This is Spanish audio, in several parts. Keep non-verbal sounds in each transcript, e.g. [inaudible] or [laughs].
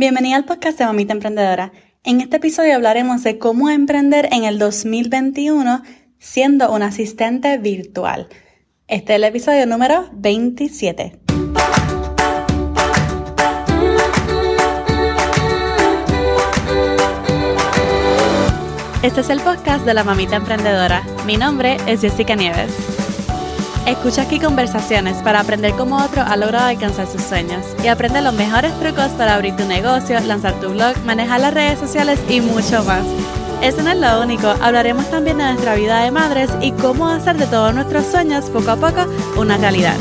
Bienvenida al podcast de Mamita Emprendedora. En este episodio hablaremos de cómo emprender en el 2021 siendo un asistente virtual. Este es el episodio número 27. Este es el podcast de la Mamita Emprendedora. Mi nombre es Jessica Nieves. Escucha aquí conversaciones para aprender cómo otro ha logrado alcanzar sus sueños y aprende los mejores trucos para abrir tu negocio, lanzar tu blog, manejar las redes sociales y mucho más. Eso no es lo único, hablaremos también de nuestra vida de madres y cómo hacer de todos nuestros sueños poco a poco una realidad.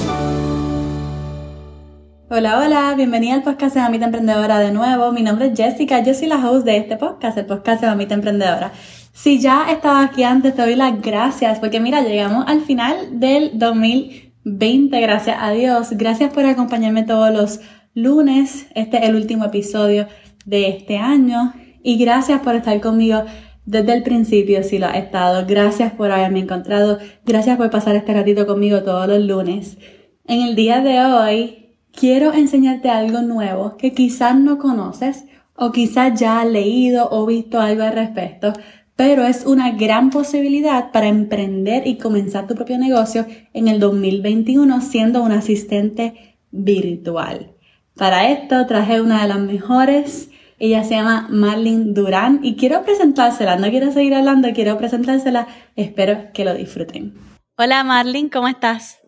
Hola, hola, bienvenida al podcast de Mamita Emprendedora de nuevo. Mi nombre es Jessica, yo soy la host de este podcast, el podcast de Mamita Emprendedora. Si ya estabas aquí antes, te doy las gracias, porque mira, llegamos al final del 2020, gracias a Dios. Gracias por acompañarme todos los lunes. Este es el último episodio de este año. Y gracias por estar conmigo desde el principio, si lo has estado. Gracias por haberme encontrado. Gracias por pasar este ratito conmigo todos los lunes. En el día de hoy, quiero enseñarte algo nuevo que quizás no conoces o quizás ya has leído o visto algo al respecto pero es una gran posibilidad para emprender y comenzar tu propio negocio en el 2021 siendo un asistente virtual. Para esto traje una de las mejores, ella se llama Marlene Durán y quiero presentársela, no quiero seguir hablando, quiero presentársela, espero que lo disfruten. Hola Marlene, ¿cómo estás?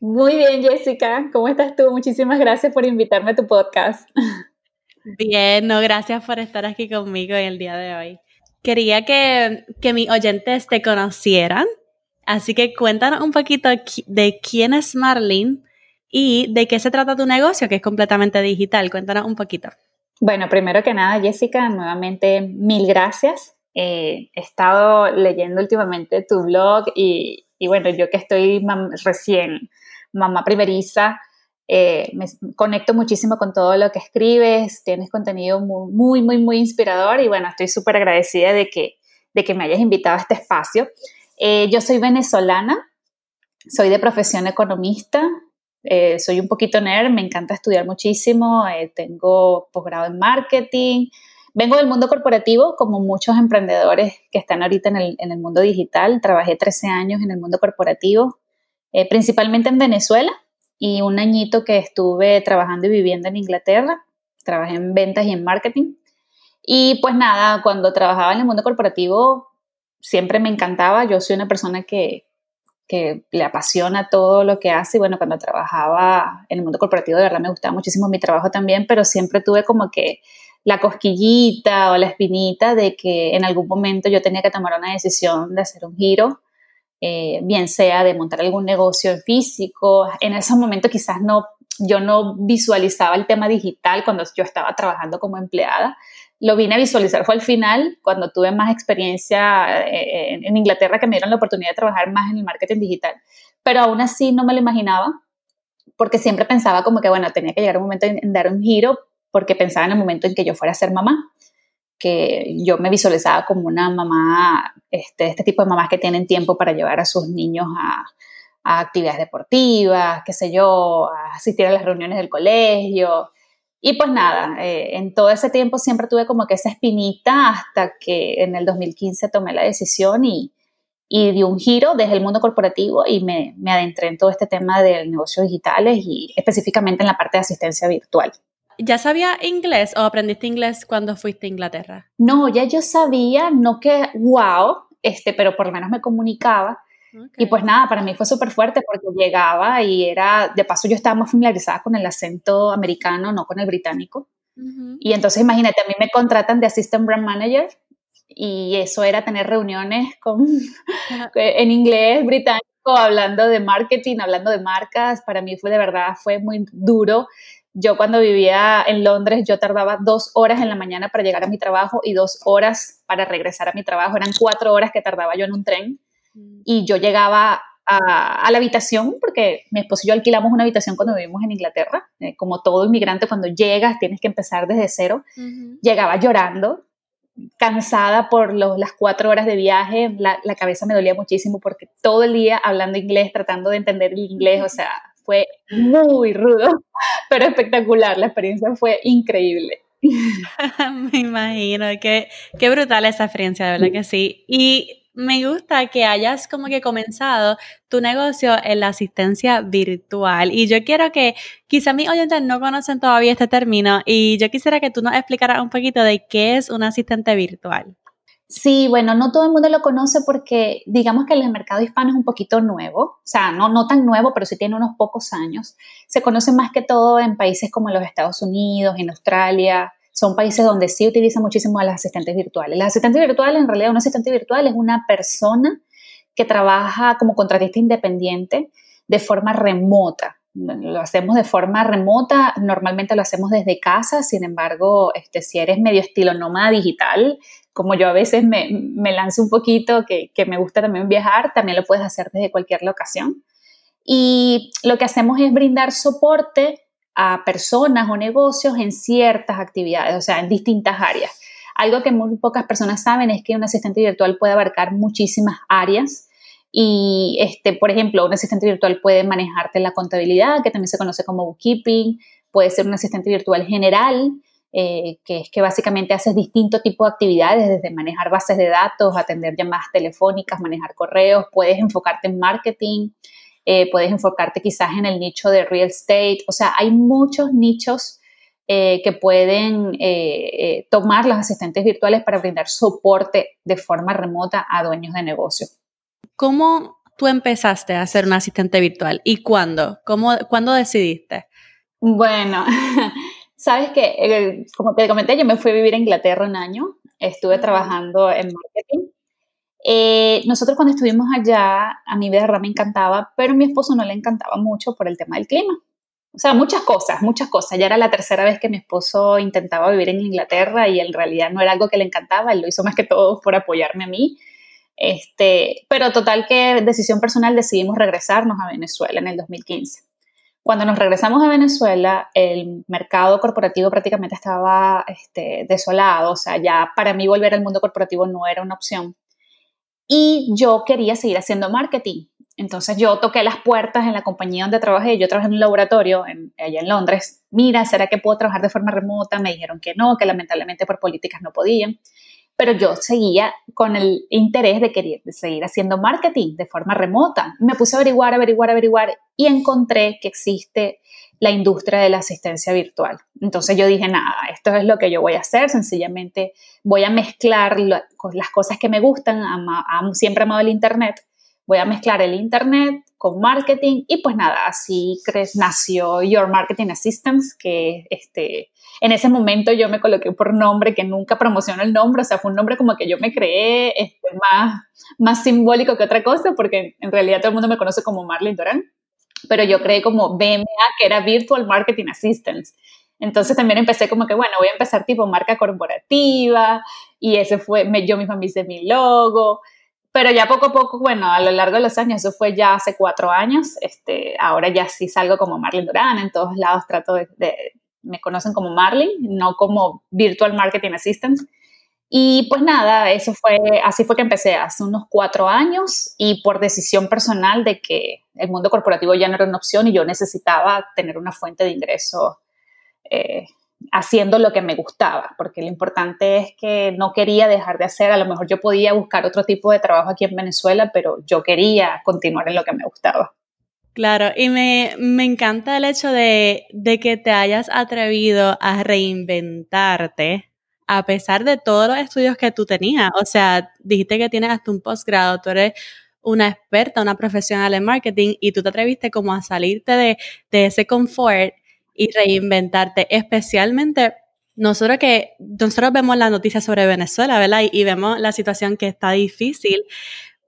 Muy bien Jessica, ¿cómo estás tú? Muchísimas gracias por invitarme a tu podcast. Bien, no, gracias por estar aquí conmigo en el día de hoy. Quería que, que mis oyentes te conocieran, así que cuéntanos un poquito de quién es Marlene y de qué se trata tu negocio, que es completamente digital. Cuéntanos un poquito. Bueno, primero que nada, Jessica, nuevamente mil gracias. Eh, he estado leyendo últimamente tu blog y, y bueno, yo que estoy recién mamá primeriza, eh, me conecto muchísimo con todo lo que escribes, tienes contenido muy, muy, muy, inspirador y bueno, estoy súper agradecida de que, de que me hayas invitado a este espacio. Eh, yo soy venezolana, soy de profesión economista, eh, soy un poquito nerd, me encanta estudiar muchísimo, tengo posgrado en marketing, vengo del mundo corporativo como muchos emprendedores que están ahorita en el, en el mundo digital, trabajé 13 años en el mundo corporativo, principalmente en Venezuela, y un añito que estuve trabajando y viviendo en Inglaterra. Trabajé en ventas y en marketing. Y pues nada, cuando trabajaba en el mundo corporativo, siempre me encantaba. Yo soy una persona que, que le apasiona todo lo que hace. Y bueno, cuando trabajaba en el mundo corporativo, de verdad me gustaba muchísimo mi trabajo también, pero siempre tuve como que la cosquillita o la espinita de que en algún momento yo tenía que tomar una decisión de hacer un giro eh, bien sea de montar algún negocio físico. En ese momento quizás no, yo no visualizaba el tema digital cuando yo estaba trabajando como empleada. Lo vine a visualizar fue al final, cuando tuve más experiencia eh, en, Inglaterra, que me dieron la oportunidad de trabajar más en el marketing digital. Pero aún así no me lo imaginaba, porque siempre pensaba como que, bueno, tenía que llegar un momento en dar un giro, porque pensaba en el momento en que yo fuera a ser mamá que yo me visualizaba como una mamá, este, este tipo de mamás que tienen tiempo para llevar a sus niños a, actividades deportivas, qué sé yo, a asistir a las reuniones del colegio. Y pues nada, eh, en todo ese tiempo siempre tuve como que esa espinita hasta que en el 2015 tomé la decisión y, y di un giro desde el mundo corporativo y me, me adentré en todo este tema de negocios digitales y específicamente en la parte de asistencia virtual. ¿Ya sabía inglés o aprendiste inglés cuando fuiste a Inglaterra? No, ya yo sabía, no que wow, este, pero por lo menos me comunicaba. Y pues nada, para mí fue súper fuerte porque llegaba y era, de paso yo estaba más familiarizada con el acento americano, no con el británico. Y entonces imagínate, a mí me contratan de Assistant Brand Manager y eso era tener reuniones con, [laughs] en inglés británico, hablando de marketing, hablando de marcas. Para mí fue de verdad, fue muy duro yo cuando vivía en Londres, yo tardaba dos horas en la mañana para llegar a mi trabajo y dos horas para regresar a mi trabajo. Eran cuatro horas que tardaba yo en un tren. Mm. Y yo llegaba a, la habitación, porque mi esposo y yo alquilamos una habitación cuando vivimos en Inglaterra. Eh, como todo inmigrante, cuando llegas tienes que empezar desde cero. Llegaba llorando, cansada por las cuatro horas de viaje. La, la cabeza me dolía muchísimo porque todo el día hablando inglés, tratando de entender el inglés, o sea, fue muy rudo, [laughs] pero espectacular. La experiencia fue increíble. [laughs] Me imagino, que qué brutal esa experiencia, de verdad que sí. Y me gusta que hayas como que comenzado tu negocio en la asistencia virtual. Y yo quiero que quizá mis oyentes no conocen todavía este término y yo quisiera que tú nos explicaras un poquito de qué es un asistente virtual. Sí, bueno, no todo el mundo lo conoce porque digamos que el mercado hispano es un poquito nuevo, o sea, no, no tan nuevo, pero sí tiene unos pocos años. Se conoce más que todo en países como los Estados Unidos, en Australia, son países donde sí utilizan muchísimo a los asistentes virtuales. Los asistentes virtuales, en realidad, un asistente virtual es una persona que trabaja como contratista independiente de forma remota. Lo hacemos de forma remota, normalmente lo hacemos desde casa, sin embargo, este, si eres medio estilo nómada digital, como yo a veces me, me lanzo un poquito, que, que me gusta también viajar, también lo puedes hacer desde cualquier locación. Y lo que hacemos es brindar soporte a personas o negocios en ciertas actividades, o sea, en distintas áreas. Algo que muy pocas personas saben es que un asistente virtual puede abarcar muchísimas áreas y, este, por ejemplo, un asistente virtual puede manejarte la contabilidad, que también se conoce como bookkeeping, puede ser un asistente virtual general, eh, que es que básicamente haces distintos tipos de actividades, desde manejar bases de datos, atender llamadas telefónicas, manejar correos, puedes enfocarte en marketing, eh, puedes enfocarte quizás en el nicho de real estate, o sea, hay muchos nichos eh, que pueden tomar los asistentes virtuales para brindar soporte de forma remota a dueños de negocio. ¿Cómo tú empezaste a ser un asistente virtual y cuándo? ¿Cómo, ¿Cuándo decidiste? Bueno, [laughs] sabes que, como te comenté, yo me fui a vivir a Inglaterra un año, estuve trabajando en marketing eh, nosotros cuando estuvimos allá, a mí de verdad me encantaba, pero a mi esposo no le encantaba mucho por el tema del clima. O sea, muchas cosas, muchas cosas. Ya era la tercera vez que mi esposo intentaba vivir en Inglaterra y en realidad no era algo que le encantaba, él lo hizo más que todo por apoyarme a mí. Este, pero total que decisión personal decidimos regresarnos a Venezuela en el 2015. Cuando nos regresamos a Venezuela, el mercado corporativo prácticamente estaba este, desolado, o sea, ya para mí volver al mundo corporativo no era una opción y yo quería seguir haciendo marketing. Entonces yo toqué las puertas en la compañía donde trabajé, yo trabajé en un laboratorio allá en Londres, mira, ¿será que puedo trabajar de forma remota? Me dijeron que no, que lamentablemente por políticas no podían, pero yo seguía con el interés de querer seguir haciendo marketing de forma remota. Me puse a averiguar, averiguar, averiguar y encontré que existe la industria de la asistencia virtual. Entonces yo dije, nada, esto es lo que yo voy a hacer, sencillamente voy a mezclar las cosas que me gustan, siempre he amado el Internet, voy a mezclar el Internet con marketing y pues nada, así nació Your Marketing Assistance, que este, en ese momento yo me coloqué por nombre, que nunca promociono el nombre, o sea, fue un nombre como que yo me creé este, más, más simbólico que otra cosa, porque en realidad todo el mundo me conoce como Marlene Dorán pero yo creé como BMA, que era Virtual Marketing Assistance. Entonces también empecé como que, bueno, voy a empezar tipo marca corporativa y ese fue, me, yo misma me hice mi logo, pero ya poco a poco, bueno, a lo largo de los años, eso fue ya hace cuatro años, este, ahora ya sí salgo como Marlene Durán, en todos lados trato de, de me conocen como Marlene, no como Virtual Marketing Assistance. Y pues nada, eso fue, así fue que empecé hace unos cuatro años y por decisión personal de que el mundo corporativo ya no era una opción y yo necesitaba tener una fuente de ingreso eh, haciendo lo que me gustaba, porque lo importante es que no quería dejar de hacer, a lo mejor yo podía buscar otro tipo de trabajo aquí en Venezuela, pero yo quería continuar en lo que me gustaba. Claro, y me, me encanta el hecho de, de que te hayas atrevido a reinventarte a pesar de todos los estudios que tú tenías. O sea, dijiste que tienes hasta un posgrado, tú eres una experta, una profesional en marketing y tú te atreviste como a salirte de, ese confort y reinventarte, especialmente nosotros que nosotros vemos las noticias sobre Venezuela, ¿verdad? y, vemos la situación que está difícil,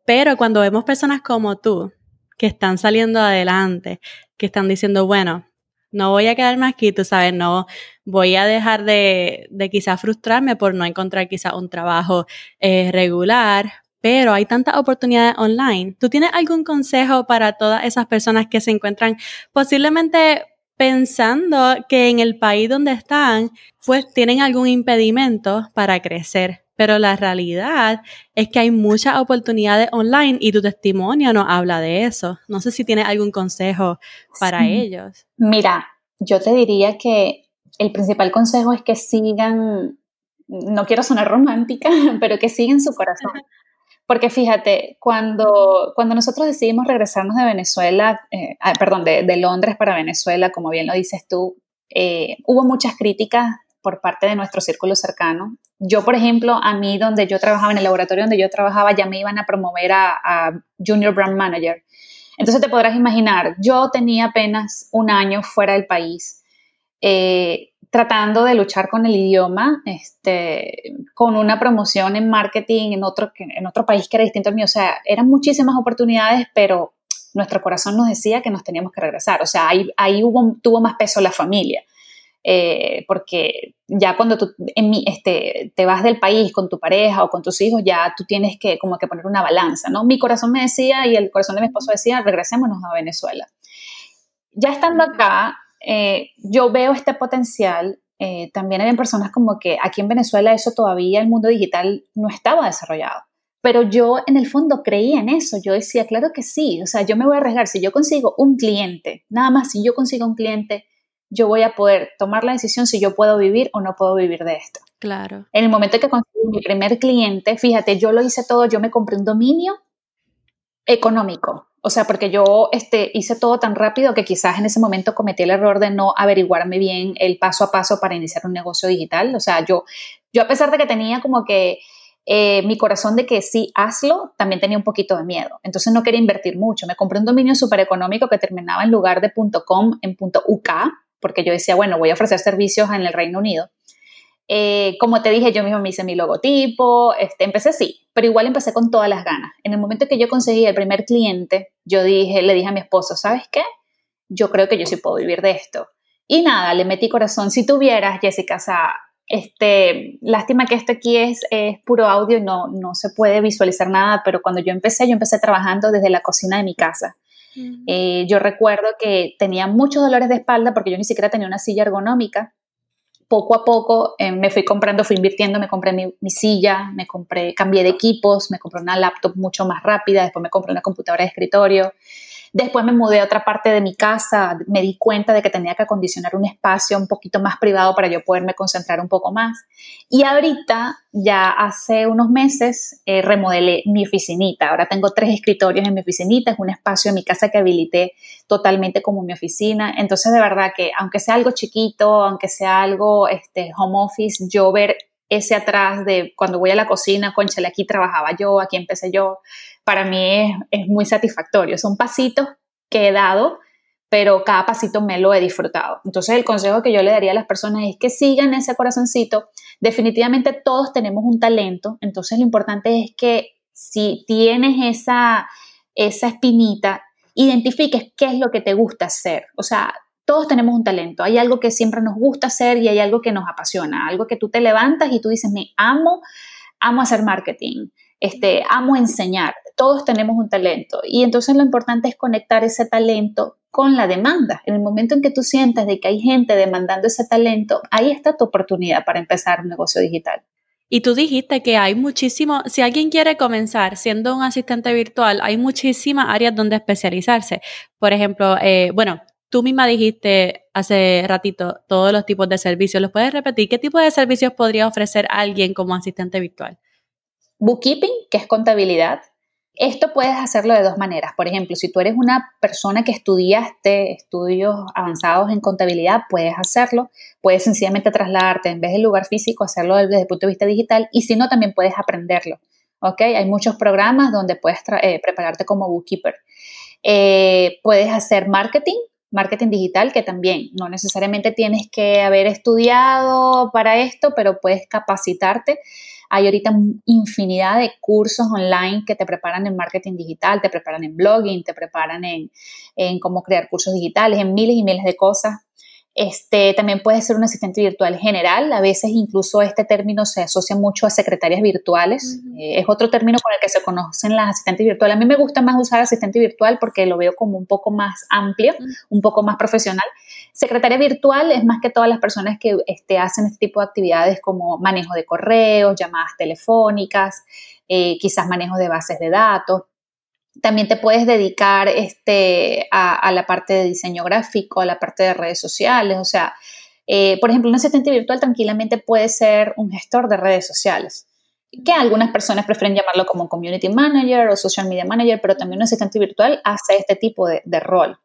pero cuando vemos personas como tú que están saliendo adelante, que están diciendo, bueno, no voy a quedarme aquí, tú sabes, no voy a dejar de, de quizás frustrarme por no encontrar quizás un trabajo eh, regular, pero hay tantas oportunidades online. ¿Tú tienes algún consejo para todas esas personas que se encuentran posiblemente pensando que en el país donde están, pues tienen algún impedimento para crecer? Pero la realidad es que hay muchas oportunidades online y tu testimonio nos habla de eso. No sé si tienes algún consejo para ellos. Mira, yo te diría que el principal consejo es que sigan, no quiero sonar romántica, [laughs] pero que sigan su corazón. Porque fíjate, cuando, cuando nosotros decidimos regresarnos de Venezuela, eh, ah, perdón, de, Londres para Venezuela, como bien lo dices tú, eh, hubo muchas críticas por parte de nuestro círculo cercano. Yo, por ejemplo, a mí donde yo trabajaba, en el laboratorio donde yo trabajaba, ya me iban a promover a, a Junior Brand Manager. Entonces te podrás imaginar, yo tenía apenas un año fuera del país. Eh, tratando de luchar con el idioma, este, con una promoción en marketing en otro, en otro país que era distinto al mío. O sea, eran muchísimas oportunidades, pero nuestro corazón nos decía que nos teníamos que regresar. O sea, ahí, ahí hubo, tuvo más peso la familia. Eh, porque ya cuando tú en mi, este, te vas del país con tu pareja o con tus hijos, ya tú tienes que como que poner una balanza, ¿no? Mi corazón me decía y el corazón de mi esposo decía, regresémonos a Venezuela. Ya estando acá, eh, yo veo este potencial. Eh, también hay personas como que aquí en Venezuela eso todavía el mundo digital no estaba desarrollado. Pero yo en el fondo creía en eso. Yo decía, claro que sí. O sea, yo me voy a arriesgar. Si yo consigo un cliente, nada más si yo consigo un cliente, yo voy a poder tomar la decisión si yo puedo vivir o no puedo vivir de esto. Claro. En el momento que conseguí mi primer cliente, fíjate, yo lo hice todo, yo me compré un dominio económico. O sea, porque yo este, hice todo tan rápido que quizás en ese momento cometí el error de no averiguarme bien el paso a paso para iniciar un negocio digital. O sea, yo, yo a pesar de que tenía como que eh, mi corazón de que sí, hazlo, también tenía un poquito de miedo. Entonces no quería invertir mucho. Me compré un dominio súper económico que terminaba en lugar de .com en .uk, porque yo decía, bueno, voy a ofrecer servicios en el Reino Unido. Eh, como te dije, yo mismo me hice mi logotipo, este, empecé sí, pero igual empecé con todas las ganas. En el momento que yo conseguí el primer cliente, yo dije, le dije a mi esposo, ¿sabes qué? Yo creo que yo sí puedo vivir de esto. Y nada, le metí corazón. Si tuvieras, Jessica, o sea, este, lástima que esto aquí es, es puro audio y no, no se puede visualizar nada, pero cuando yo empecé, yo empecé trabajando desde la cocina de mi casa. Eh, yo recuerdo que tenía muchos dolores de espalda porque yo ni siquiera tenía una silla ergonómica poco a poco eh, me fui comprando, fui invirtiendo, me compré mi, mi, silla, me compré, cambié de equipos, me compré una laptop mucho más rápida, después me compré una computadora de escritorio Después me mudé a otra parte de mi casa, me di cuenta de que tenía que acondicionar un espacio un poquito más privado para yo poderme concentrar un poco más. Y ahorita, ya hace unos meses, eh, remodelé mi oficinita. Ahora tengo tres escritorios en mi oficinita, es un espacio en mi casa que habilité totalmente como mi oficina. Entonces, de verdad que aunque sea algo chiquito, aunque sea algo este, home office, yo ver ese atrás de cuando voy a la cocina, conchale, aquí trabajaba yo, aquí empecé yo, para mí es, muy satisfactorio. Son pasitos que he dado, pero cada pasito me lo he disfrutado. Entonces el consejo que yo le daría a las personas es que sigan ese corazoncito. Definitivamente todos tenemos un talento, entonces lo importante es que si tienes esa, esa espinita, identifiques qué es lo que te gusta hacer. O sea, todos tenemos un talento, hay algo que siempre nos gusta hacer y hay algo que nos apasiona, algo que tú te levantas y tú dices, me amo, amo hacer marketing, este, amo enseñar, todos tenemos un talento y entonces lo importante es conectar ese talento con la demanda. En el momento en que tú sientas de que hay gente demandando ese talento, ahí está tu oportunidad para empezar un negocio digital. Y tú dijiste que hay muchísimo, si alguien quiere comenzar siendo un asistente virtual, hay muchísimas áreas donde especializarse. Por ejemplo, eh, bueno, Tú misma dijiste hace ratito todos los tipos de servicios. ¿Los puedes repetir? ¿Qué tipo de servicios podría ofrecer alguien como asistente virtual? Bookkeeping, que es contabilidad. Esto puedes hacerlo de dos maneras. Por ejemplo, si tú eres una persona que estudiaste estudios avanzados en contabilidad, puedes hacerlo. Puedes sencillamente trasladarte en vez del lugar físico, hacerlo desde el punto de vista digital y si no, también puedes aprenderlo. ¿ok? Hay muchos programas donde puedes eh, prepararte como bookkeeper. Eh, puedes hacer marketing, marketing digital, que también no necesariamente tienes que haber estudiado para esto, pero puedes capacitarte. Hay ahorita infinidad de cursos online que te preparan en marketing digital, te preparan en blogging, te preparan en, en cómo crear cursos digitales, en miles y miles de cosas. Este, también puede ser un asistente virtual general. A veces incluso este término se asocia mucho a secretarias virtuales. Eh, es otro término con el que se conocen las asistentes virtuales. A mí me gusta más usar asistente virtual porque lo veo como un poco más amplio, un poco más profesional. Secretaria virtual es más que todas las personas que este, hacen este tipo de actividades como manejo de correos, llamadas telefónicas, eh, quizás manejo de bases de datos. También te puedes dedicar este, a, la parte de diseño gráfico, a la parte de redes sociales, o sea, Eh, por ejemplo, un asistente virtual tranquilamente puede ser un gestor de redes sociales, que algunas personas prefieren llamarlo como community manager o social media manager, pero también un asistente virtual hace este tipo de, rol.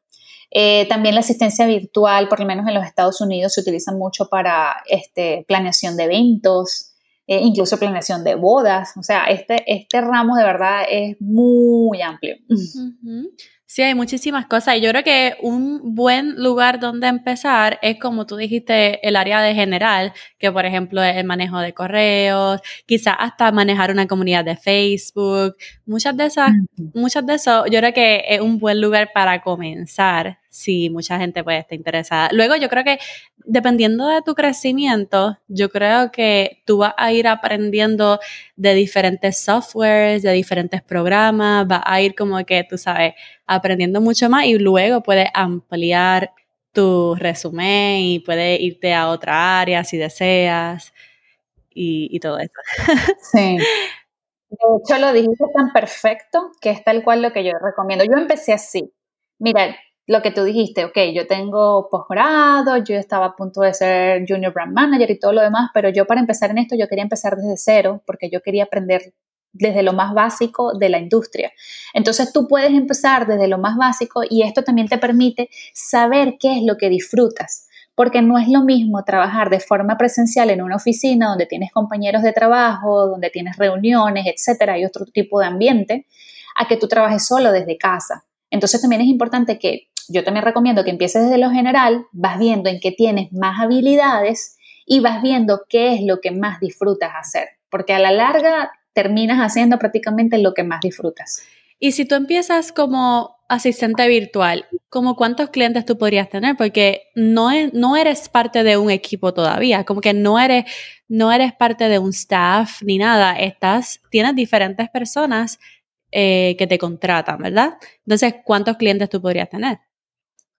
Eh, también la asistencia virtual, por lo menos en los Estados Unidos, se utiliza mucho para este, planeación de eventos, eh, incluso planeación de bodas. O sea, este, este ramo de verdad es muy amplio. Sí, hay muchísimas cosas y yo creo que un buen lugar donde empezar es como tú dijiste, el área de general, que por ejemplo es el manejo de correos, quizás hasta manejar una comunidad de Facebook. Muchas de esas, muchas de eso, yo creo que es un buen lugar para comenzar si mucha gente puede estar interesada. Luego yo creo que dependiendo de tu crecimiento, yo creo que tú vas a ir aprendiendo de diferentes softwares, de diferentes programas, vas a ir como que, tú sabes, aprendiendo mucho más y luego puedes ampliar tu resumen y puedes irte a otra área si deseas y, todo eso. Sí. De hecho, lo dijiste tan perfecto que es tal cual lo que yo recomiendo. Yo empecé así. Mira, lo que tú dijiste, ok, yo tengo posgrado, yo estaba a punto de ser junior brand manager y todo lo demás, pero yo para empezar en esto yo quería empezar desde cero porque yo quería aprender desde lo más básico de la industria. Entonces tú puedes empezar desde lo más básico y esto también te permite saber qué es lo que disfrutas, porque no es lo mismo trabajar de forma presencial en una oficina donde tienes compañeros de trabajo, donde tienes reuniones, etcétera, y otro tipo de ambiente, a que tú trabajes solo desde casa. Entonces también es importante que yo también recomiendo que empieces desde lo general, vas viendo en qué tienes más habilidades y vas viendo qué es lo que más disfrutas hacer, porque a la larga terminas haciendo prácticamente lo que más disfrutas. Y si tú empiezas como asistente virtual, ¿como cuántos clientes tú podrías tener? Porque no, es, no eres parte de un equipo todavía, como que no eres, no eres parte de un staff ni nada, estás, tienes diferentes personas eh, que te contratan, ¿verdad? Entonces, ¿cuántos clientes tú podrías tener?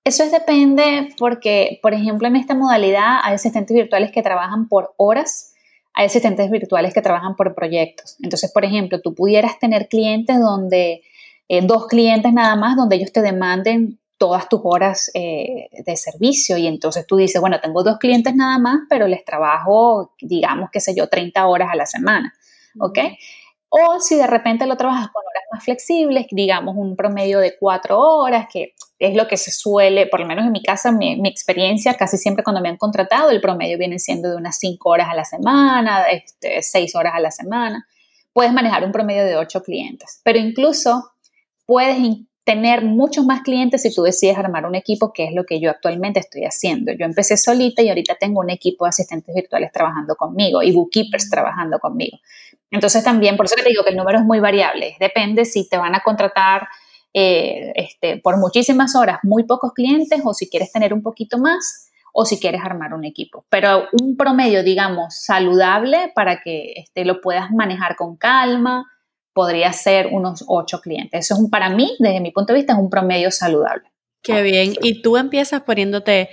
Eso es depende porque, por ejemplo, en esta modalidad hay asistentes virtuales que trabajan por horas hay asistentes virtuales que trabajan por proyectos. Entonces, por ejemplo, tú pudieras tener clientes donde, eh, dos clientes nada más, donde ellos te demanden todas tus horas eh, de servicio y entonces tú dices, bueno, tengo dos clientes nada más, pero les trabajo, digamos, qué sé yo, 30 horas a la semana, ¿ok? O si de repente lo trabajas con horas más flexibles, digamos un promedio de cuatro horas, que es lo que se suele, por lo menos en mi casa, mi, experiencia, casi siempre cuando me han contratado, el promedio viene siendo de unas cinco horas a la semana, este, seis horas a la semana. Puedes manejar un promedio de ocho clientes, pero incluso puedes tener muchos más clientes si tú decides armar un equipo, que es lo que yo actualmente estoy haciendo. Yo empecé solita y ahorita tengo un equipo de asistentes virtuales trabajando conmigo y bookkeepers trabajando conmigo. Entonces también, por eso que te digo que el número es muy variable. Depende si te van a contratar eh, este, por muchísimas horas, muy pocos clientes, o si quieres tener un poquito más, o si quieres armar un equipo. Pero un promedio, digamos, saludable para que este, lo puedas manejar con calma, podría ser unos ocho clientes. Eso es un, para mí, desde mi punto de vista, es un promedio saludable. Qué bien. Y tú empiezas poniéndote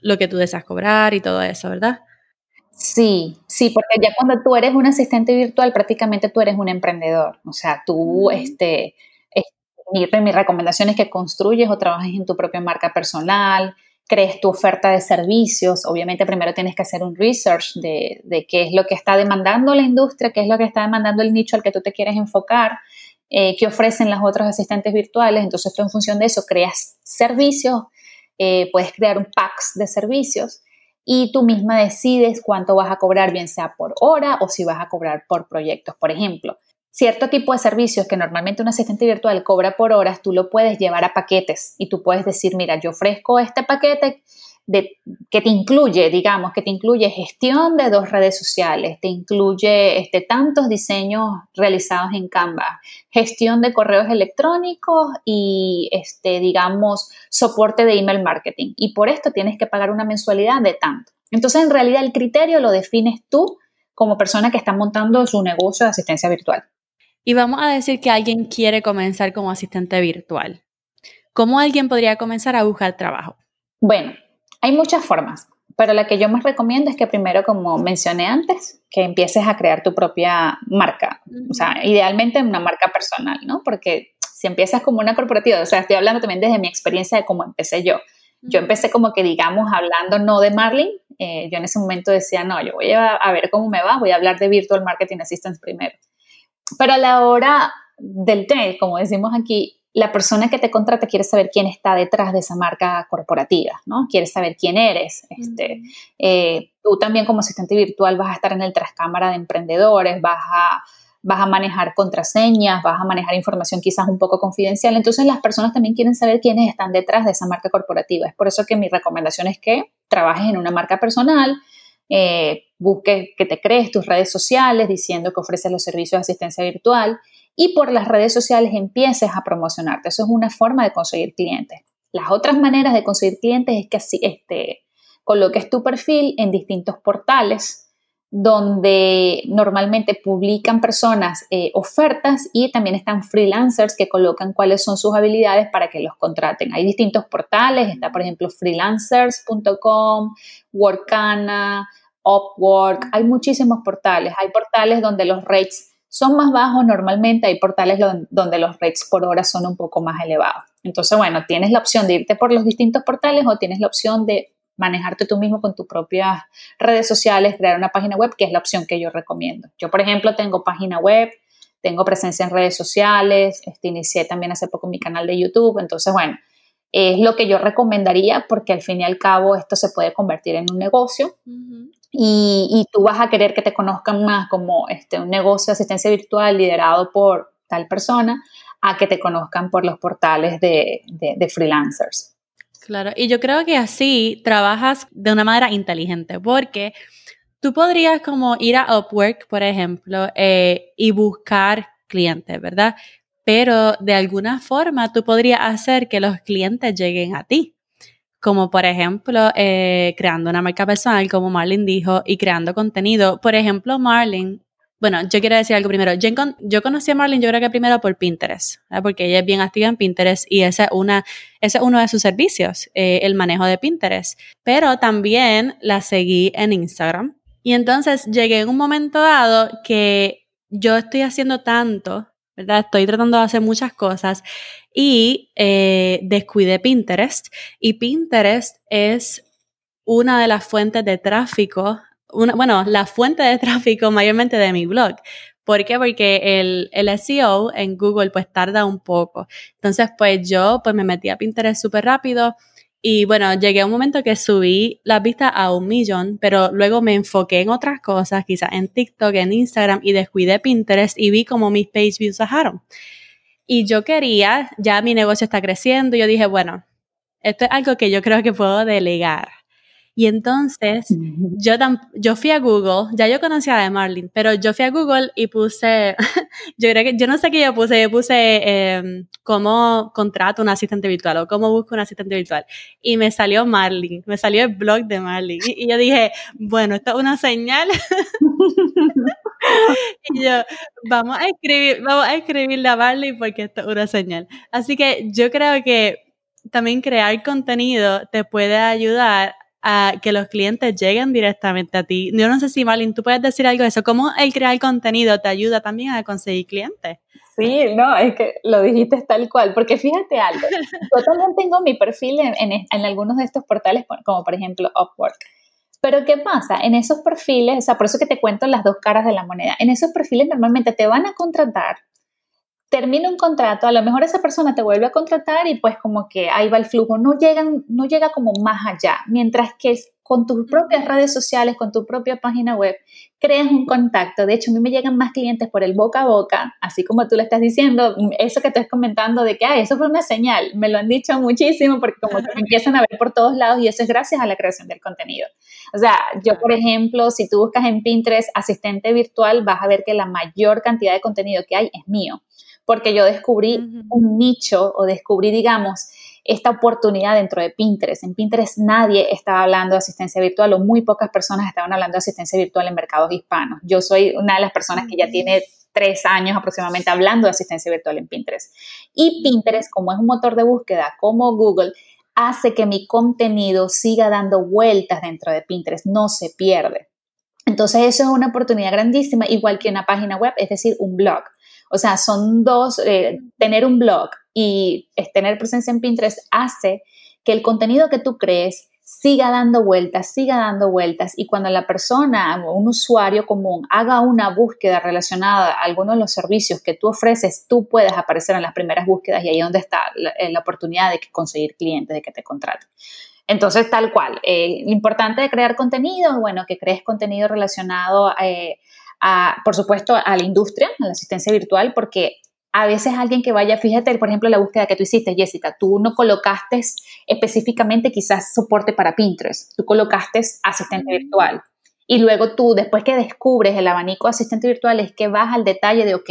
lo que tú deseas cobrar y todo eso, ¿verdad? Sí, sí, porque ya cuando tú eres un asistente virtual, prácticamente tú eres un emprendedor. O sea, tú, este, mi, mi recomendación es que construyes o trabajes en tu propia marca personal, crees tu oferta de servicios. Obviamente primero tienes que hacer un research de, de, qué es lo que está demandando la industria, qué es lo que está demandando el nicho al que tú te quieres enfocar, eh, qué ofrecen las otros asistentes virtuales. Entonces tú en función de eso creas servicios, eh, puedes crear un packs de servicios y tú misma decides cuánto vas a cobrar, bien sea por hora o si vas a cobrar por proyectos. Por ejemplo, cierto tipo de servicios que normalmente un asistente virtual cobra por horas, tú lo puedes llevar a paquetes y tú puedes decir, mira, yo ofrezco este paquete de, que te incluye, digamos, que te incluye gestión de dos redes sociales, te incluye este, tantos diseños realizados en Canva, gestión de correos electrónicos y, este, digamos, soporte de email marketing. Y por esto tienes que pagar una mensualidad de tanto. Entonces, en realidad, el criterio lo defines tú como persona que está montando su negocio de asistencia virtual. Y vamos a decir que alguien quiere comenzar como asistente virtual. ¿Cómo alguien podría comenzar a buscar trabajo? Bueno, hay muchas formas, pero la que yo más recomiendo es que primero, como mencioné antes, que empieces a crear tu propia marca. O sea, idealmente una marca personal, ¿no? Porque si empiezas como una corporativa, o sea, estoy hablando también desde mi experiencia de cómo empecé yo. Yo empecé como que, digamos, hablando no de Marlin. Eh, yo en ese momento decía, no, yo voy a, a, ver cómo me va, voy a hablar de Virtual Marketing Assistance primero. Pero a la hora del té, como decimos aquí, la persona que te contrata quiere saber quién está detrás de esa marca corporativa, ¿no? Quiere saber quién eres. Este, eh, tú también como asistente virtual vas a estar en el trascámara de emprendedores, vas a, vas a manejar contraseñas, vas a manejar información quizás un poco confidencial. Entonces las personas también quieren saber quiénes están detrás de esa marca corporativa. Es por eso que mi recomendación es que trabajes en una marca personal, eh, busques que te crees tus redes sociales diciendo que ofreces los servicios de asistencia virtual y por las redes sociales empieces a promocionarte. Eso es una forma de conseguir clientes. Las otras maneras de conseguir clientes es que así, este, coloques tu perfil en distintos portales donde normalmente publican personas eh, ofertas y también están freelancers que colocan cuáles son sus habilidades para que los contraten. Hay distintos portales, está por ejemplo freelancers.com, Workana, Upwork, hay muchísimos portales. Hay portales donde los rates son más bajos normalmente, hay portales donde los rates por hora son un poco más elevados. Entonces, bueno, tienes la opción de irte por los distintos portales o tienes la opción de manejarte tú mismo con tus propias redes sociales, crear una página web, que es la opción que yo recomiendo. Yo, por ejemplo, tengo página web, tengo presencia en redes sociales, este, inicié también hace poco mi canal de YouTube, entonces, bueno, es lo que yo recomendaría porque al fin y al cabo esto se puede convertir en un negocio y, tú vas a querer que te conozcan más como este, un negocio de asistencia virtual liderado por tal persona a que te conozcan por los portales de, freelancers. Claro, y yo creo que así trabajas de una manera inteligente porque tú podrías como ir a Upwork, por ejemplo, eh, y buscar clientes, ¿verdad? Pero de alguna forma tú podrías hacer que los clientes lleguen a ti como por ejemplo eh, creando una marca personal, como Marlene dijo, y creando contenido. Por ejemplo, Marlene, bueno, yo quiero decir algo primero. Yo, conocí a Marlene, yo creo que primero por Pinterest, porque ella es bien activa en Pinterest y ese ese es uno de sus servicios, eh, el manejo de Pinterest. Pero también la seguí en Instagram. Y entonces llegué en un momento dado que yo estoy haciendo tanto, Estoy tratando de hacer muchas cosas y eh, descuidé Pinterest. Y Pinterest es una de las fuentes de tráfico, bueno, la fuente de [laughs] tráfico mayormente de mi blog. ¿Por qué? Porque el, el, SEO en Google pues tarda un poco. Entonces pues yo pues me metí a Pinterest súper rápido y bueno, llegué a un momento que subí las vistas a un millón, pero luego me enfoqué en otras cosas, quizás en TikTok, en Instagram y descuidé Pinterest y vi como mis page views bajaron. Y yo quería, ya mi negocio está creciendo, y yo dije, bueno, esto es algo que yo creo que puedo delegar. Y entonces yo, yo fui a Google, ya yo conocía a Marlin, pero yo fui a Google y puse, [laughs] yo creo que, yo no sé qué yo puse, yo puse eh, cómo contrato un asistente virtual o cómo busco un asistente virtual. Y me salió Marlin, me salió el blog de Marlin. Y, yo dije, bueno, esto es una señal. [laughs] y yo, vamos a escribir, vamos a escribirle a Marlin porque esto es una señal. Así que yo creo que también crear contenido te puede ayudar a que los clientes lleguen directamente a ti. Yo no sé si, Marlene, tú puedes decir algo de eso. ¿Cómo el crear contenido te ayuda también a conseguir clientes? Sí, no, es que lo dijiste tal cual, porque fíjate algo, yo también tengo mi perfil en, en, algunos de estos portales, como por ejemplo Upwork. Pero ¿qué pasa? En esos perfiles, o sea, por eso que te cuento las dos caras de la moneda, en esos perfiles normalmente te van a contratar termina un contrato, a lo mejor esa persona te vuelve a contratar y pues como que ahí va el flujo, no, llegan, no llega como más allá, mientras que con tus propias redes sociales, con tu propia página web, creas un contacto. De hecho, a mí me llegan más clientes por el boca a boca, así como tú le estás diciendo, eso que te estás comentando de que, ah, eso fue una señal, me lo han dicho muchísimo porque como que me empiezan a ver por todos lados y eso es gracias a la creación del contenido. O sea, yo, por ejemplo, si tú buscas en Pinterest asistente virtual, vas a ver que la mayor cantidad de contenido que hay es mío porque yo descubrí un nicho o descubrí, digamos, esta oportunidad dentro de Pinterest. En Pinterest nadie estaba hablando de asistencia virtual o muy pocas personas estaban hablando de asistencia virtual en mercados hispanos. Yo soy una de las personas que ya tiene tres años aproximadamente hablando de asistencia virtual en Pinterest. Y Pinterest, como es un motor de búsqueda como Google, hace que mi contenido siga dando vueltas dentro de Pinterest, no se pierde. Entonces eso es una oportunidad grandísima, igual que una página web, es decir, un blog. O sea, son dos, eh, tener un blog y tener presencia en Pinterest hace que el contenido que tú crees siga dando vueltas, siga dando vueltas y cuando la persona un usuario común haga una búsqueda relacionada a alguno de los servicios que tú ofreces, tú puedes aparecer en las primeras búsquedas y ahí es donde está la, eh, oportunidad de conseguir clientes, de que te contraten. Entonces, tal cual, eh, lo importante de crear contenido, bueno, que crees contenido relacionado eh, a, por supuesto, a la industria, a la asistencia virtual, porque a veces alguien que vaya, fíjate, por ejemplo, la búsqueda que tú hiciste, Jessica, tú no colocaste específicamente quizás soporte para Pinterest, tú colocaste asistente virtual. Y luego tú, después que descubres el abanico de asistente virtual, es que vas al detalle de, ok,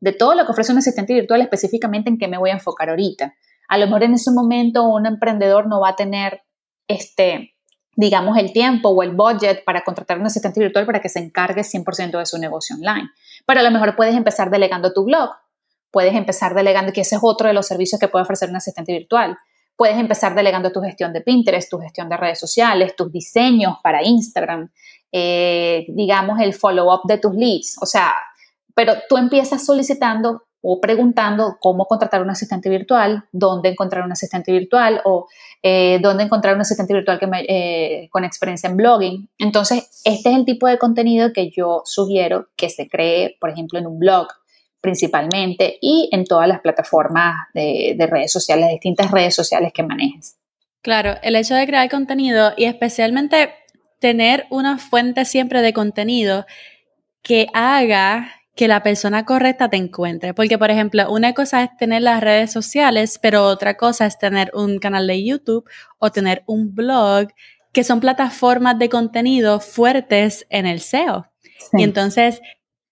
de todo lo que ofrece un asistente virtual, específicamente en qué me voy a enfocar ahorita. A lo mejor en ese momento un emprendedor no va a tener, este, digamos, el tiempo o el budget para contratar un asistente virtual para que se encargue 100% de su negocio online. Pero a lo mejor puedes empezar delegando tu blog Puedes empezar delegando, que ese es otro de los servicios que puede ofrecer un asistente virtual. Puedes empezar delegando tu gestión de Pinterest, tu gestión de redes sociales, tus diseños para Instagram, eh, digamos el follow-up de tus leads. O sea, pero tú empiezas solicitando o preguntando cómo contratar un asistente virtual, dónde encontrar un asistente virtual o eh, dónde encontrar un asistente virtual que eh, con experiencia en blogging. Entonces, este es el tipo de contenido que yo sugiero que se cree, por ejemplo, en un blog, principalmente y en todas las plataformas de, redes sociales, distintas redes sociales que manejes. Claro, el hecho de crear contenido y especialmente tener una fuente siempre de contenido que haga que la persona correcta te encuentre. Porque, por ejemplo, una cosa es tener las redes sociales, pero otra cosa es tener un canal de YouTube o tener un blog, que son plataformas de contenido fuertes en el SEO. Y entonces,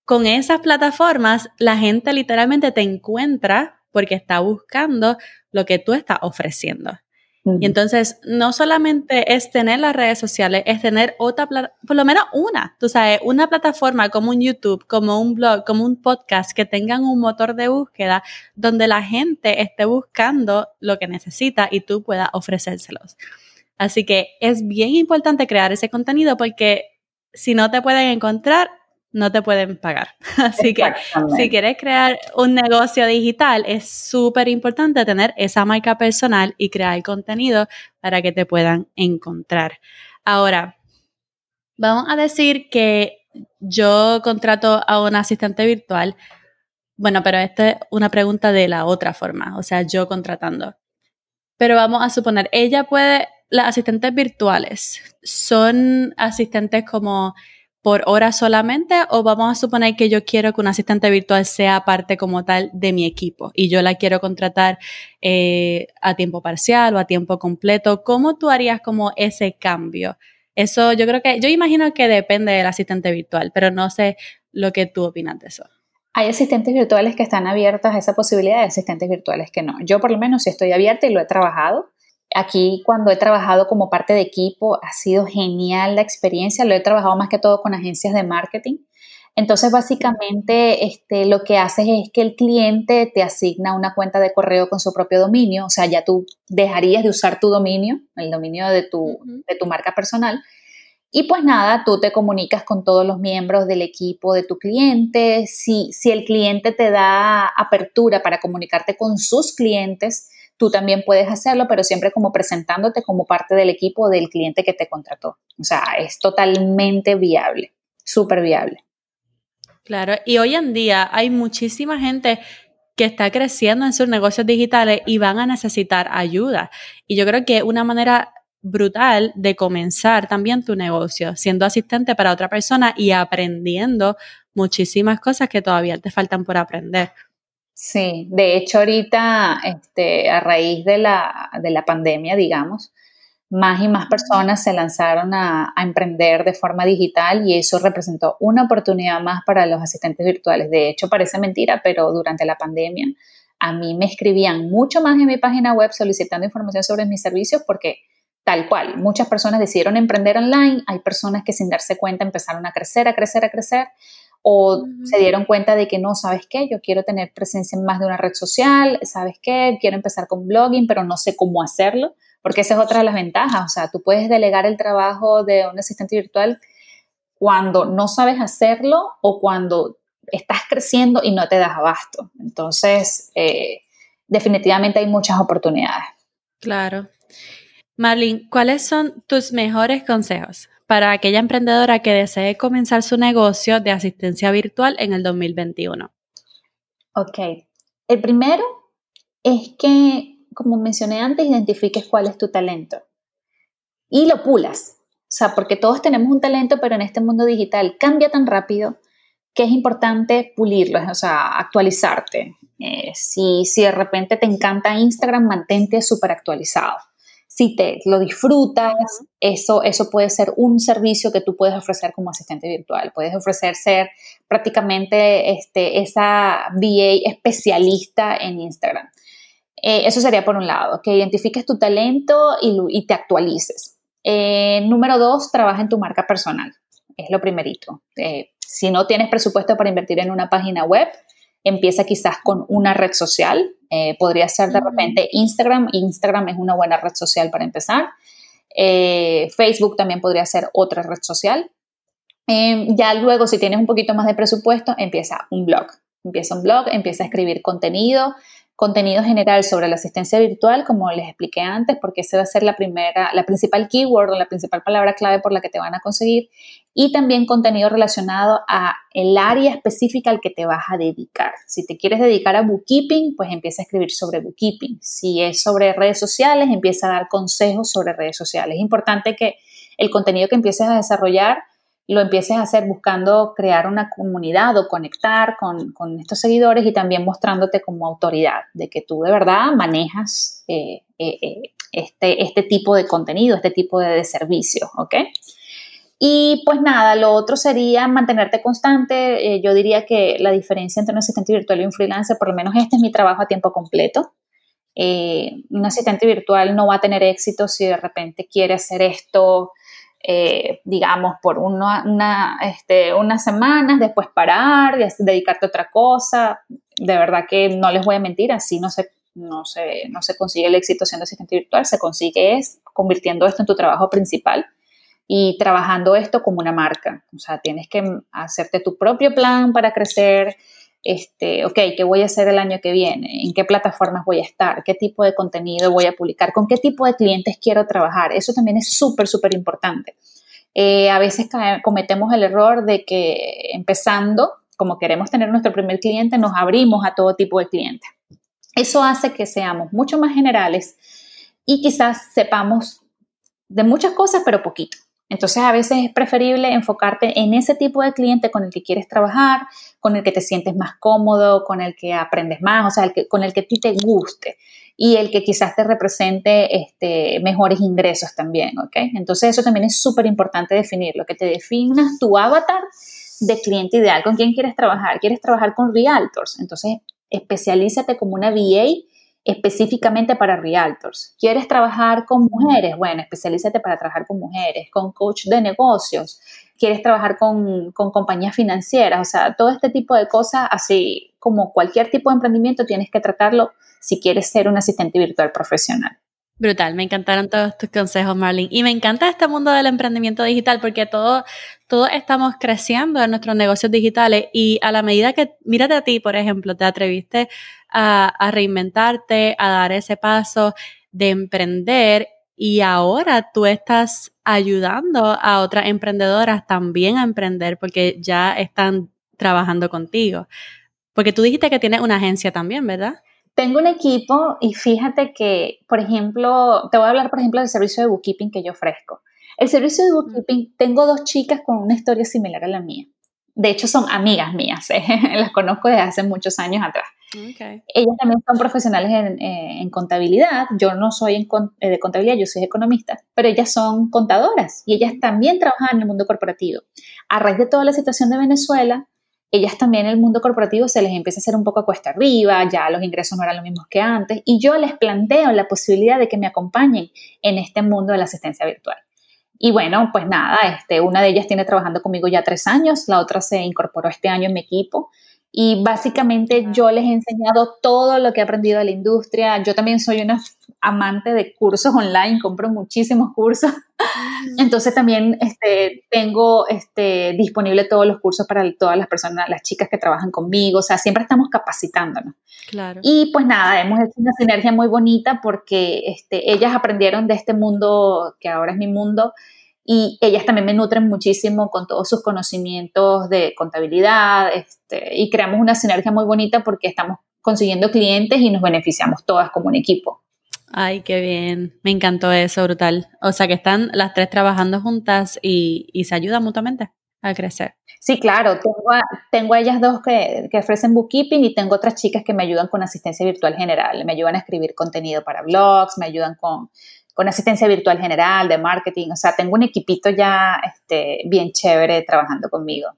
con esas plataformas, la gente literalmente te encuentra porque está buscando lo que tú estás ofreciendo. Y entonces, no solamente es tener las redes sociales, es tener otra, por lo menos una, tú sabes, una plataforma como un YouTube, como un blog, como un podcast, que tengan un motor de búsqueda donde la gente esté buscando lo que necesita y tú puedas ofrecérselos. Así que es bien importante crear ese contenido porque si no te pueden encontrar, no te pueden pagar. [laughs] Así que si quieres crear un negocio digital, es súper importante tener esa marca personal y crear contenido para que te puedan encontrar. Ahora, vamos a decir que yo contrato a un asistente virtual. Bueno, pero esta es una pregunta de la otra forma, o sea, yo contratando. Pero vamos a suponer, ella puede, las asistentes virtuales son asistentes como por hora solamente o vamos a suponer que yo quiero que un asistente virtual sea parte como tal de mi equipo y yo la quiero contratar eh, a tiempo parcial o a tiempo completo? ¿Cómo tú harías como ese cambio? Eso yo creo que, yo imagino que depende del asistente virtual, pero no sé lo que tú opinas de eso. Hay asistentes virtuales que están abiertas a esa posibilidad y asistentes virtuales que no. Yo por lo menos sí estoy abierta y lo he trabajado. Aquí cuando he trabajado como parte de equipo ha sido genial la experiencia, lo he trabajado más que todo con agencias de marketing. Entonces, básicamente, este, lo que haces es que el cliente te asigna una cuenta de correo con su propio dominio, o sea, ya tú dejarías de usar tu dominio, el dominio de tu, de tu marca personal, y pues nada, tú te comunicas con todos los miembros del equipo de tu cliente, si, si el cliente te da apertura para comunicarte con sus clientes, tú también puedes hacerlo, pero siempre como presentándote como parte del equipo del cliente que te contrató. O sea, es totalmente viable, súper viable. Claro, y hoy en día hay muchísima gente que está creciendo en sus negocios digitales y van a necesitar ayuda. Y yo creo que una manera brutal de comenzar también tu negocio, siendo asistente para otra persona y aprendiendo muchísimas cosas que todavía te faltan por aprender. Sí, de hecho ahorita, este, a raíz de la, de la pandemia, digamos, más y más personas se lanzaron a, a, emprender de forma digital y eso representó una oportunidad más para los asistentes virtuales. De hecho, parece mentira, pero durante la pandemia a mí me escribían mucho más en mi página web solicitando información sobre mis servicios porque tal cual, muchas personas decidieron emprender online, hay personas que sin darse cuenta empezaron a crecer, a crecer, a crecer o se dieron cuenta de que no, ¿sabes qué? Yo quiero tener presencia en más de una red social, ¿sabes qué? Quiero empezar con blogging, pero no sé cómo hacerlo, porque esa es otra de las ventajas, o sea, tú puedes delegar el trabajo de un asistente virtual cuando no sabes hacerlo o cuando estás creciendo y no te das abasto. Entonces, eh, definitivamente hay muchas oportunidades. Claro. Marlene, ¿cuáles son tus mejores consejos para aquella emprendedora que desee comenzar su negocio de asistencia virtual en el 2021? Ok, el primero es que, como mencioné antes, identifiques cuál es tu talento y lo pulas. O sea, porque todos tenemos un talento, pero en este mundo digital cambia tan rápido que es importante pulirlo, o sea, actualizarte. Eh, si, si de repente te encanta Instagram, mantente súper actualizado. Si te lo disfrutas, eso, eso puede ser un servicio que tú puedes ofrecer como asistente virtual. Puedes ofrecer ser prácticamente este, esa VA especialista en Instagram. Eh, eso sería por un lado, que identifiques tu talento y, te actualices. Eh, número dos, trabaja en tu marca personal. Es lo primerito. Eh, si no tienes presupuesto para invertir en una página web, empieza quizás con una red social. Podría ser de repente Instagram. Instagram es una buena red social para empezar. Facebook también podría ser otra red social. ya luego, si tienes un poquito más de presupuesto, empieza un blog. Empieza un blog, empieza a escribir contenido, contenido general sobre la asistencia virtual, como les expliqué antes, porque esa va a ser la primera, la principal keyword o la principal palabra clave por la que te van a conseguir, y también contenido relacionado a el área específica al que te vas a dedicar. Si te quieres dedicar a bookkeeping, pues empieza a escribir sobre bookkeeping. Si es sobre redes sociales, empieza a dar consejos sobre redes sociales. Es importante que el contenido que empieces a desarrollar lo empieces a hacer buscando crear una comunidad o conectar con, estos seguidores y también mostrándote como autoridad de que tú de verdad manejas eh, eh, eh, este, este tipo de contenido, este tipo de, de ¿ok? Y pues nada, lo otro sería mantenerte constante. yo diría que la diferencia entre un asistente virtual y un freelancer, por lo menos este es mi trabajo a tiempo completo. un asistente virtual no va a tener éxito si de repente quiere hacer esto eh, digamos, por una, este, unas semanas, después parar, dedicarte a otra cosa. De verdad que no les voy a mentir, así no se, no se, no se consigue el éxito siendo asistente virtual, se consigue es convirtiendo esto en tu trabajo principal y trabajando esto como una marca. O sea, tienes que hacerte tu propio plan para crecer, este, ok, ¿qué voy a hacer el año que viene? ¿En qué plataformas voy a estar? ¿Qué tipo de contenido voy a publicar? ¿Con qué tipo de clientes quiero trabajar? Eso también es súper, súper importante. Eh, a veces cometemos el error de que empezando, como queremos tener nuestro primer cliente, nos abrimos a todo tipo de clientes. Eso hace que seamos mucho más generales y quizás sepamos de muchas cosas, pero poquito. Entonces a veces es preferible enfocarte en ese tipo de cliente con el que quieres trabajar, con el que te sientes más cómodo, con el que aprendes más, o sea, el que, con el que a ti te guste y el que quizás te represente este, mejores ingresos también, ¿ok? Entonces eso también es súper importante definirlo, que te definas tu avatar de cliente ideal, con quién quieres trabajar. ¿Quieres trabajar con realtors? Entonces especialízate como una VA específicamente para realtors. ¿Quieres trabajar con mujeres? Bueno, especialízate para trabajar con mujeres, con coach de negocios. ¿Quieres trabajar con, con compañías financieras? O sea, todo este tipo de cosas, así como cualquier tipo de emprendimiento, tienes que tratarlo si quieres ser un asistente virtual profesional. Brutal, me encantaron todos tus consejos, Marlene. Y me encanta este mundo del emprendimiento digital porque todos estamos creciendo en nuestros negocios digitales y a la medida que, mírate a ti, por ejemplo, te atreviste a, reinventarte, a dar ese paso de emprender y ahora tú estás ayudando a otras emprendedoras también a emprender porque ya están trabajando contigo. Porque tú dijiste que tienes una agencia también, ¿verdad? Tengo un equipo y fíjate que, por ejemplo, te voy a hablar, por ejemplo, del servicio de bookkeeping que yo ofrezco. El servicio de bookkeeping, tengo dos chicas con una historia similar a la mía. De hecho, son amigas mías, ¿eh? [laughs] las conozco desde hace muchos años atrás. Ellas también son profesionales eh, en, contabilidad. Yo no soy eh, de contabilidad, yo soy economista, pero ellas son contadoras y ellas también trabajan en el mundo corporativo. A raíz de toda la situación de Venezuela, ellas también en el mundo corporativo se les empieza a hacer un poco a cuesta arriba, ya los ingresos no eran los mismos que antes, y yo les planteo la posibilidad de que me acompañen en este mundo de la asistencia virtual. Y bueno, pues nada, este, una de ellas tiene trabajando conmigo ya tres años, la otra se incorporó este año en mi equipo. Y básicamente yo les he enseñado todo lo que he aprendido de la industria. Yo también soy una amante de cursos online, compro muchísimos cursos. Entonces también este, tengo este, disponible todos los cursos para todas las personas, las chicas que trabajan conmigo. O sea, siempre estamos capacitándonos. Claro. Y pues nada, hemos hecho una sinergia muy bonita porque este, ellas aprendieron de este mundo que ahora es mi mundo y ellas también me nutren muchísimo con todos sus conocimientos de contabilidad este, y creamos una sinergia muy bonita porque estamos consiguiendo clientes y nos beneficiamos todas como un equipo. Ay, qué bien. Me encantó eso, brutal. O sea que están las tres trabajando juntas y, y se ayudan mutuamente a crecer. Sí, claro. Tengo a, tengo ellas dos que, que, ofrecen bookkeeping y tengo otras chicas que me ayudan con asistencia virtual general. Me ayudan a escribir contenido para blogs, me ayudan con con asistencia virtual general, de marketing, o sea, tengo un equipito ya este, bien chévere trabajando conmigo.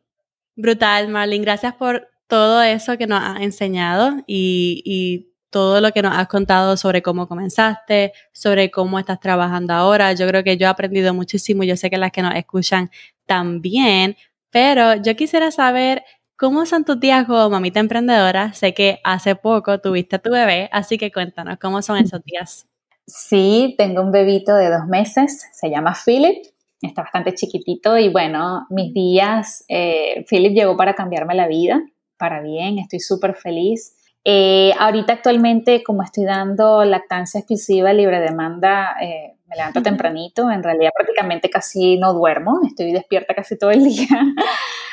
Brutal, Marlene, gracias por todo eso que nos has enseñado y, y todo lo que nos has contado sobre cómo comenzaste, sobre cómo estás trabajando ahora. Yo creo que yo he aprendido muchísimo, yo sé que las que nos escuchan también, pero yo quisiera saber cómo son tus días como mamita emprendedora. Sé que hace poco tuviste a tu bebé, así que cuéntanos cómo son esos días. Sí, tengo un bebito de dos meses, se llama Philip, está bastante chiquitito y bueno, mis días, eh, Philip llegó para cambiarme la vida, para bien, estoy súper feliz. Eh, ahorita actualmente, como estoy dando lactancia exclusiva libre demanda, eh, me levanto tempranito, en realidad prácticamente casi no duermo, estoy despierta casi todo el [laughs] día.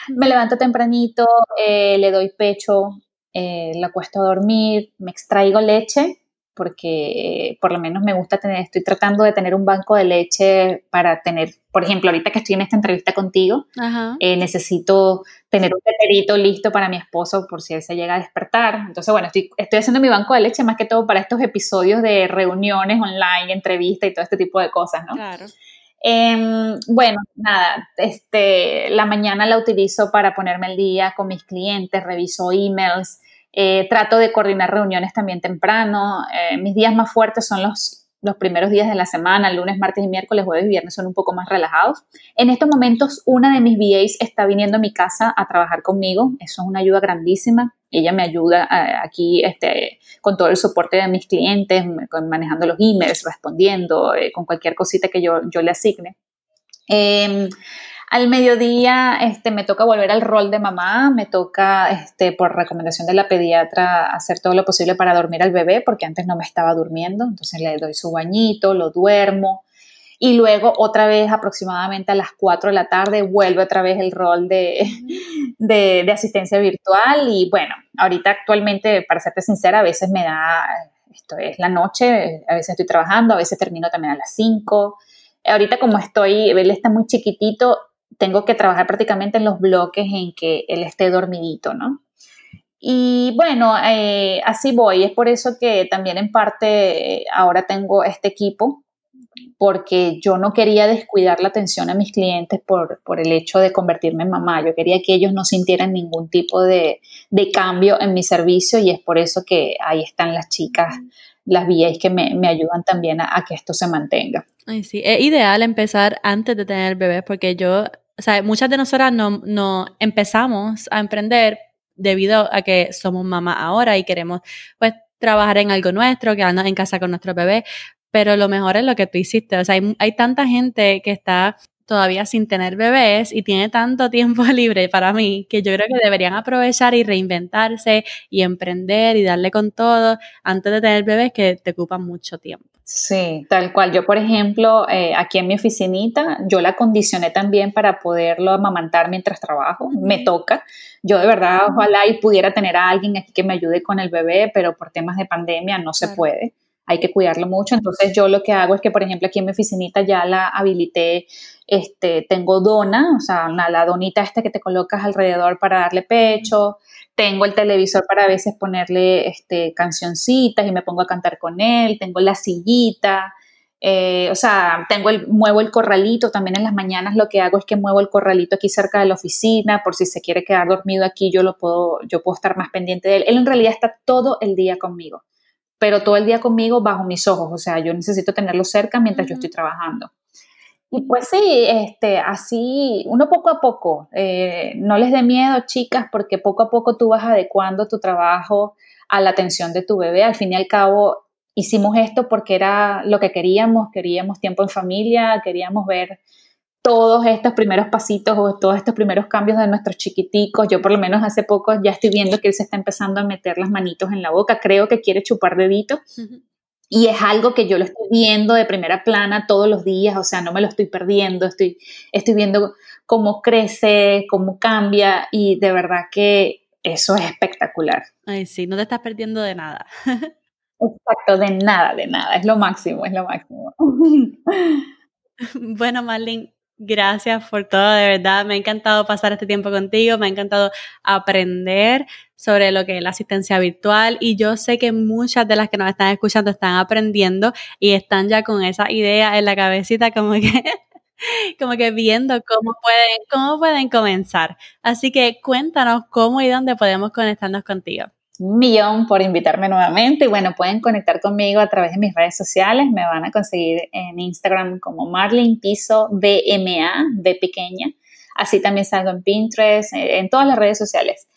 me levanto tempranito, le doy pecho, la acuesto a dormir, me extraigo leche porque por lo menos me gusta tener, estoy tratando de tener un banco de leche para tener, por ejemplo, ahorita que estoy en esta entrevista contigo, eh, necesito tener un teterito listo para mi esposo por si él se llega a despertar. Entonces, bueno, estoy, estoy haciendo mi banco de leche más que todo para estos episodios de reuniones online, entrevistas y todo este tipo de cosas, ¿no? Claro. Eh, bueno, nada, este, la mañana la utilizo para ponerme al día con mis clientes, reviso emails, eh, trato de coordinar reuniones también temprano. Eh, mis días más fuertes son los, los primeros días de la semana, lunes, martes y miércoles, jueves y viernes son un poco más relajados. En estos momentos, una de mis VAs está viniendo a mi casa a trabajar conmigo. Eso es una ayuda grandísima. Ella me ayuda eh, aquí este, con todo el soporte de mis clientes, manejando los emails, respondiendo, con cualquier cosita que yo, yo le asigne. Al mediodía este, me toca volver al rol de mamá, me toca, este, por recomendación de la pediatra, hacer todo lo posible para dormir al bebé, porque antes no me estaba durmiendo, entonces le doy su bañito, lo duermo. Y luego otra vez aproximadamente a las 4 de la tarde vuelve otra vez el rol de, de, de asistencia virtual. Y bueno, ahorita actualmente, para serte sincera, a veces me da, esto es la noche, a veces estoy trabajando, a veces termino también a las 5 ahorita como estoy, él está muy chiquitito, tengo que trabajar prácticamente en los bloques en que él esté dormidito, ¿no? Y bueno, eh, así voy. Es por eso que también en parte ahora tengo este equipo, porque yo no quería descuidar la atención a mis clientes por, por, el hecho de convertirme en mamá. Yo quería que ellos no sintieran ningún tipo de, de cambio en mi servicio y es por eso que ahí están las chicas, las VAs que me, me ayudan también a, a, que esto se mantenga. Ay, sí, es ideal empezar antes de tener bebés porque yo o sea, muchas de nosotras no, no empezamos a emprender debido a que somos mamá ahora y queremos pues trabajar en algo nuestro, quedarnos en casa con nuestro bebé, pero lo mejor es lo que tú hiciste. O sea, hay, hay tanta gente que está todavía sin tener bebés y tiene tanto tiempo [laughs] libre para mí que yo creo que deberían aprovechar y reinventarse y emprender y darle con todo antes de tener bebés que te ocupan mucho tiempo. Sí, tal cual. Yo, por ejemplo, eh, aquí en mi oficinita, yo la condicioné también para poderlo amamantar mientras trabajo. Me toca. Yo de verdad, ojalá y pudiera tener a alguien aquí que me ayude con el bebé, pero por temas de pandemia no se puede. Hay que cuidarlo mucho. Entonces, yo lo que hago es que, por ejemplo, aquí en mi oficinita ya la habilité. Este, tengo dona, o sea, la donita esta que te colocas alrededor para darle pecho tengo el televisor para a veces ponerle este, cancioncitas y me pongo a cantar con él, tengo la sillita, eh, o sea, tengo el, muevo el corralito, también en las mañanas lo que hago es que muevo el corralito aquí cerca de la oficina, por si se quiere quedar dormido aquí, yo lo puedo, yo puedo estar más pendiente de él. Él en realidad está todo el día conmigo, pero todo el día conmigo bajo mis ojos, o sea, yo necesito tenerlo cerca mientras yo estoy trabajando. Y pues sí, este, así, uno poco a poco, eh, no les dé miedo, chicas, porque poco a poco tú vas adecuando tu trabajo a la atención de tu bebé. Al fin y al cabo, hicimos esto porque era lo que queríamos, queríamos tiempo en familia, queríamos ver todos estos primeros pasitos o todos estos primeros cambios de nuestros chiquiticos. Yo por lo menos hace poco ya estoy viendo que él se está empezando a meter las manitos en la boca. Creo que quiere chupar deditos. Y es algo que yo lo estoy viendo de primera plana todos los días, o sea, no me lo estoy perdiendo, estoy, estoy viendo cómo crece, cómo cambia y de verdad que eso es espectacular. Ay, sí, no te estás perdiendo de nada. [laughs] Exacto, de nada, de nada, es lo máximo, es lo máximo. [laughs] bueno, Marlene, Gracias por todo, de verdad. Me ha encantado pasar este tiempo contigo, me ha encantado aprender sobre lo que es la asistencia virtual y yo sé que muchas de las que nos están escuchando están aprendiendo y están ya con esa idea en la cabecita como que [laughs] como que viendo cómo pueden cómo pueden comenzar. Así que cuéntanos cómo y dónde podemos conectarnos contigo millón por invitarme nuevamente. Y bueno, pueden conectar conmigo a través de mis redes sociales. Me van a conseguir en Instagram como Marlin Piso BMA, B pequeña. Así también salgo en Pinterest, eh, en todas las redes sociales.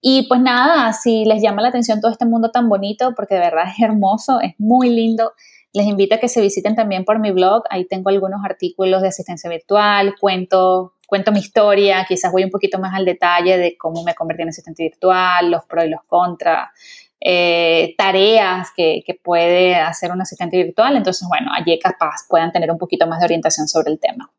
Y pues nada, si les llama la atención todo este mundo tan bonito, porque de verdad es hermoso, es muy lindo, les invito a que se visiten también por mi blog. Ahí tengo algunos artículos de asistencia virtual, cuento cuento mi historia, quizás voy un poquito más al detalle de cómo me convertí en asistente virtual, los pros y los contras, eh, tareas que, que, puede hacer un asistente virtual. Entonces, bueno, allí capaz puedan tener un poquito más de orientación sobre el tema.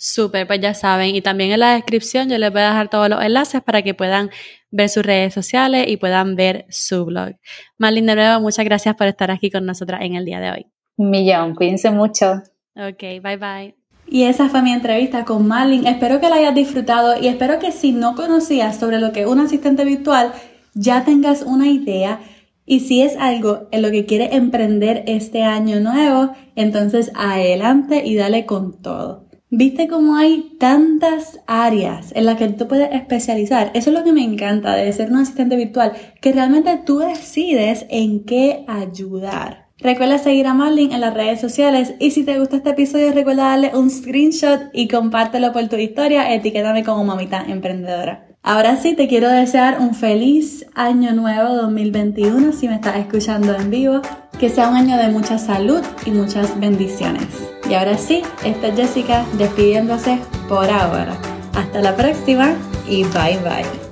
Súper, pues ya saben. Y también en la descripción yo les voy a dejar todos los enlaces para que puedan ver sus redes sociales y puedan ver su blog. Marlene, de nuevo, muchas gracias por estar aquí con nosotras en el día de hoy. Un millón, cuídense mucho. Ok, bye bye. Y esa fue mi entrevista con Marlin. Espero que la hayas disfrutado y espero que si no conocías sobre lo que es un asistente virtual, ya tengas una idea. Y si es algo en lo que quieres emprender este año nuevo, entonces adelante y dale con todo. ¿Viste cómo hay tantas áreas en las que tú puedes especializar? Eso es lo que me encanta de ser un asistente virtual, que realmente tú decides en qué ayudar. Recuerda seguir a Marlene en las redes sociales y si te gusta este episodio recuerda darle un screenshot y compártelo por tu historia, etiquétame como mamita emprendedora. Ahora sí, te quiero desear un feliz año nuevo 2021 si me estás escuchando en vivo. Que sea un año de mucha salud y muchas bendiciones. Y ahora sí, esta es Jessica despidiéndose por ahora. Hasta la próxima y bye bye.